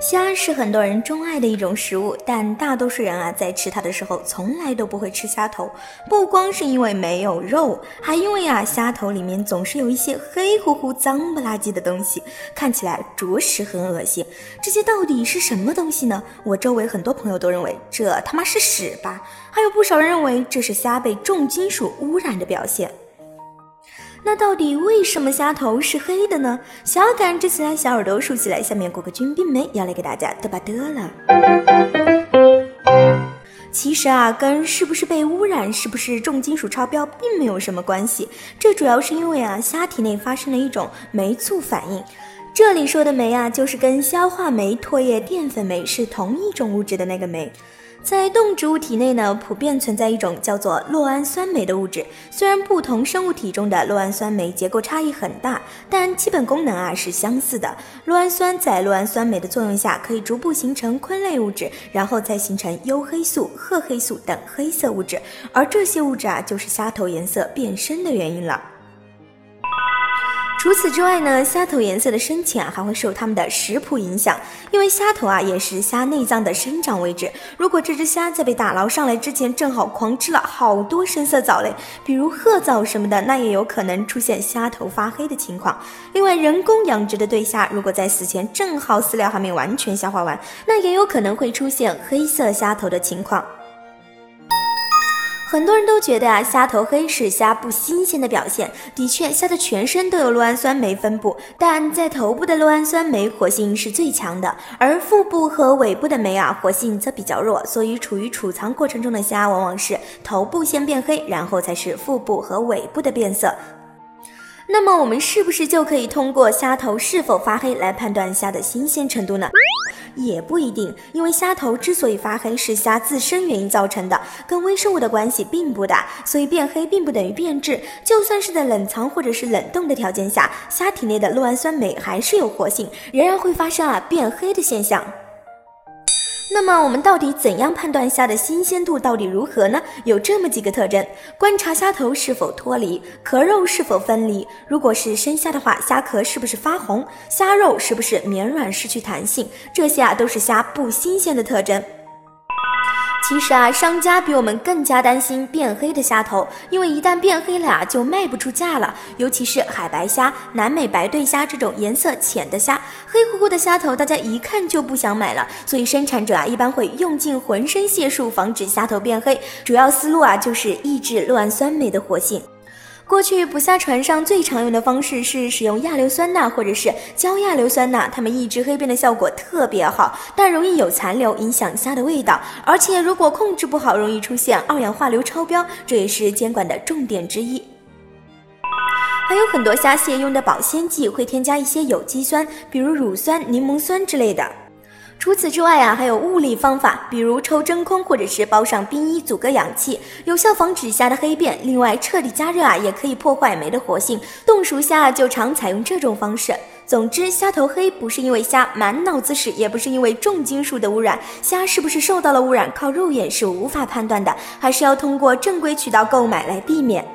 虾是很多人钟爱的一种食物，但大多数人啊，在吃它的时候从来都不会吃虾头。不光是因为没有肉，还因为啊，虾头里面总是有一些黑乎乎、脏不拉几的东西，看起来着实很恶心。这些到底是什么东西呢？我周围很多朋友都认为这他妈是屎吧，还有不少人认为这是虾被重金属污染的表现。那到底为什么虾头是黑的呢？小感这次来小耳朵竖起来，下面过个军兵没要来给大家嘚吧嘚了。其实啊，跟是不是被污染、是不是重金属超标并没有什么关系，这主要是因为啊，虾体内发生了一种酶促反应。这里说的酶啊，就是跟消化酶、唾液淀粉酶是同一种物质的那个酶。在动植物体内呢，普遍存在一种叫做酪氨酸酶的物质。虽然不同生物体中的酪氨酸酶结构差异很大，但基本功能啊是相似的。酪氨酸在酪氨酸酶的作用下，可以逐步形成醌类物质，然后再形成铀黑素、褐黑素等黑色物质。而这些物质啊，就是虾头颜色变深的原因了。除此之外呢，虾头颜色的深浅还会受它们的食谱影响，因为虾头啊也是虾内脏的生长位置。如果这只虾在被打捞上来之前正好狂吃了好多深色藻类，比如褐藻什么的，那也有可能出现虾头发黑的情况。另外，人工养殖的对虾如果在死前正好饲料还没完全消化完，那也有可能会出现黑色虾头的情况。很多人都觉得啊，虾头黑是虾不新鲜的表现。的确，虾的全身都有络氨酸酶分布，但在头部的络氨酸酶活性是最强的，而腹部和尾部的酶啊活性则比较弱。所以，处于储藏过程中的虾，往往是头部先变黑，然后才是腹部和尾部的变色。那么，我们是不是就可以通过虾头是否发黑来判断虾的新鲜程度呢？也不一定，因为虾头之所以发黑是虾自身原因造成的，跟微生物的关系并不大，所以变黑并不等于变质。就算是在冷藏或者是冷冻的条件下，虾体内的酪氨酸酶还是有活性，仍然会发生啊变黑的现象。那么我们到底怎样判断虾的新鲜度到底如何呢？有这么几个特征：观察虾头是否脱离，壳肉是否分离。如果是生虾的话，虾壳是不是发红？虾肉是不是绵软失去弹性？这些啊都是虾不新鲜的特征。其实啊，商家比我们更加担心变黑的虾头，因为一旦变黑了啊，就卖不出价了。尤其是海白虾、南美白对虾这种颜色浅的虾，黑乎乎的虾头，大家一看就不想买了。所以生产者啊，一般会用尽浑身解数防止虾头变黑，主要思路啊就是抑制酪氨酸酶的活性。过去捕虾船上最常用的方式是使用亚硫酸钠或者是焦亚硫酸钠，它们抑制黑变的效果特别好，但容易有残留，影响虾的味道。而且如果控制不好，容易出现二氧化硫超标，这也是监管的重点之一。还有很多虾蟹用的保鲜剂会添加一些有机酸，比如乳酸、柠檬酸之类的。除此之外啊，还有物理方法，比如抽真空或者是包上冰衣阻隔氧气，有效防止虾的黑变。另外，彻底加热啊，也可以破坏酶的活性。冻熟虾就常采用这种方式。总之，虾头黑不是因为虾满脑子屎，也不是因为重金属的污染。虾是不是受到了污染，靠肉眼是无法判断的，还是要通过正规渠道购买来避免。